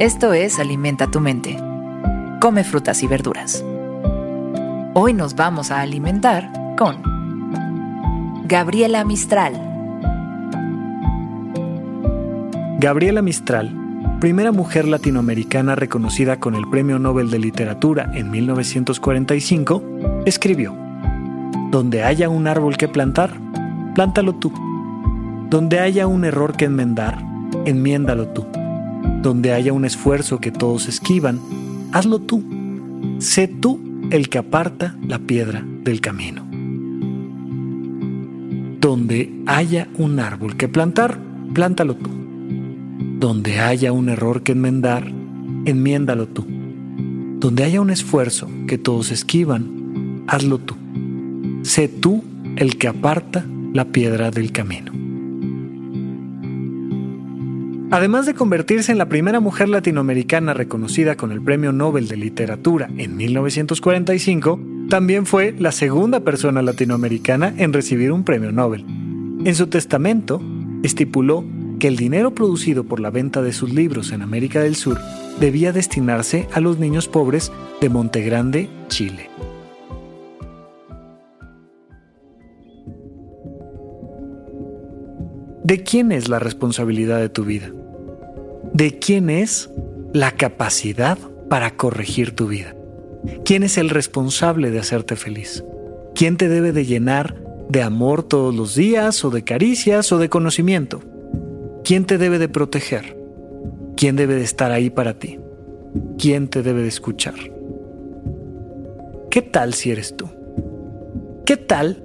Esto es Alimenta tu mente. Come frutas y verduras. Hoy nos vamos a alimentar con Gabriela Mistral. Gabriela Mistral, primera mujer latinoamericana reconocida con el Premio Nobel de Literatura en 1945, escribió, Donde haya un árbol que plantar, plántalo tú. Donde haya un error que enmendar, enmiéndalo tú. Donde haya un esfuerzo que todos esquivan, hazlo tú. Sé tú el que aparta la piedra del camino. Donde haya un árbol que plantar, plántalo tú. Donde haya un error que enmendar, enmiéndalo tú. Donde haya un esfuerzo que todos esquivan, hazlo tú. Sé tú el que aparta la piedra del camino. Además de convertirse en la primera mujer latinoamericana reconocida con el Premio Nobel de Literatura en 1945, también fue la segunda persona latinoamericana en recibir un premio Nobel. En su testamento, estipuló que el dinero producido por la venta de sus libros en América del Sur debía destinarse a los niños pobres de Montegrande, Chile. ¿De quién es la responsabilidad de tu vida? ¿De quién es la capacidad para corregir tu vida? ¿Quién es el responsable de hacerte feliz? ¿Quién te debe de llenar de amor todos los días o de caricias o de conocimiento? ¿Quién te debe de proteger? ¿Quién debe de estar ahí para ti? ¿Quién te debe de escuchar? ¿Qué tal si eres tú? ¿Qué tal?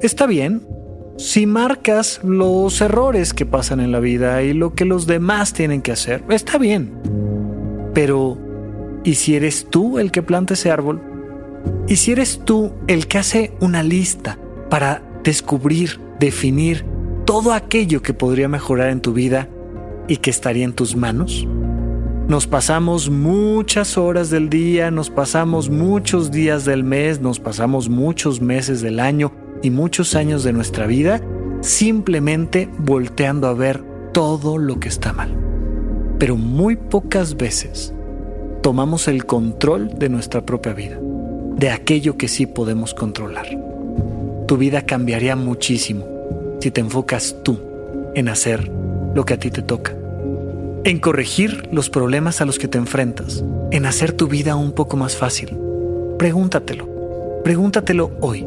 Está bien, si marcas los errores que pasan en la vida y lo que los demás tienen que hacer, está bien. Pero, ¿y si eres tú el que planta ese árbol? ¿Y si eres tú el que hace una lista para descubrir, definir todo aquello que podría mejorar en tu vida y que estaría en tus manos? Nos pasamos muchas horas del día, nos pasamos muchos días del mes, nos pasamos muchos meses del año y muchos años de nuestra vida simplemente volteando a ver todo lo que está mal. Pero muy pocas veces tomamos el control de nuestra propia vida, de aquello que sí podemos controlar. Tu vida cambiaría muchísimo si te enfocas tú en hacer lo que a ti te toca, en corregir los problemas a los que te enfrentas, en hacer tu vida un poco más fácil. Pregúntatelo, pregúntatelo hoy.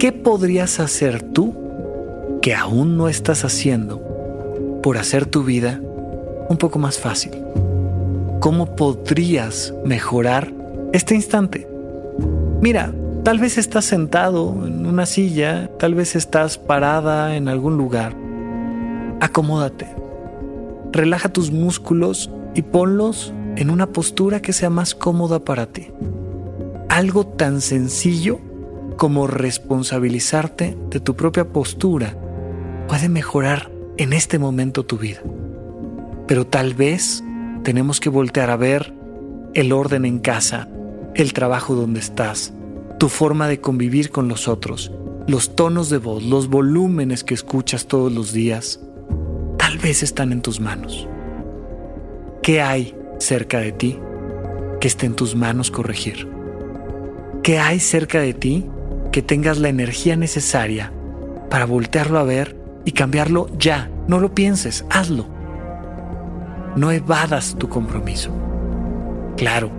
¿Qué podrías hacer tú que aún no estás haciendo por hacer tu vida un poco más fácil? ¿Cómo podrías mejorar este instante? Mira, tal vez estás sentado en una silla, tal vez estás parada en algún lugar. Acomódate. Relaja tus músculos y ponlos en una postura que sea más cómoda para ti. Algo tan sencillo como responsabilizarte de tu propia postura puede mejorar en este momento tu vida. Pero tal vez tenemos que voltear a ver el orden en casa, el trabajo donde estás, tu forma de convivir con los otros, los tonos de voz, los volúmenes que escuchas todos los días. Tal vez están en tus manos. ¿Qué hay cerca de ti que esté en tus manos corregir? ¿Qué hay cerca de ti que tengas la energía necesaria para voltearlo a ver y cambiarlo ya. No lo pienses, hazlo. No evadas tu compromiso. Claro,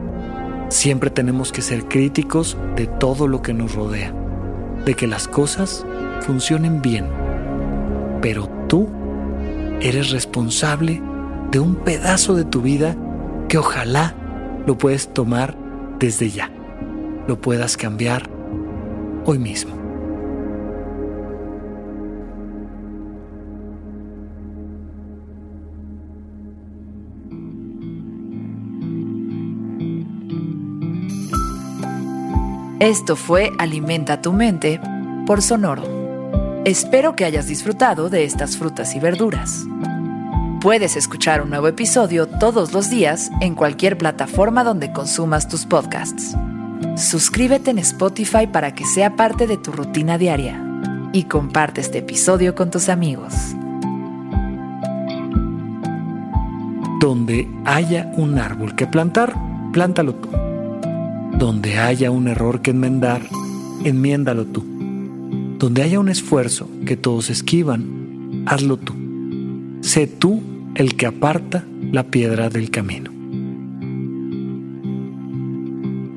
siempre tenemos que ser críticos de todo lo que nos rodea, de que las cosas funcionen bien. Pero tú eres responsable de un pedazo de tu vida que ojalá lo puedes tomar desde ya, lo puedas cambiar hoy mismo. Esto fue Alimenta tu mente por Sonoro. Espero que hayas disfrutado de estas frutas y verduras. Puedes escuchar un nuevo episodio todos los días en cualquier plataforma donde consumas tus podcasts. Suscríbete en Spotify para que sea parte de tu rutina diaria y comparte este episodio con tus amigos. Donde haya un árbol que plantar, plántalo tú. Donde haya un error que enmendar, enmiéndalo tú. Donde haya un esfuerzo que todos esquivan, hazlo tú. Sé tú el que aparta la piedra del camino.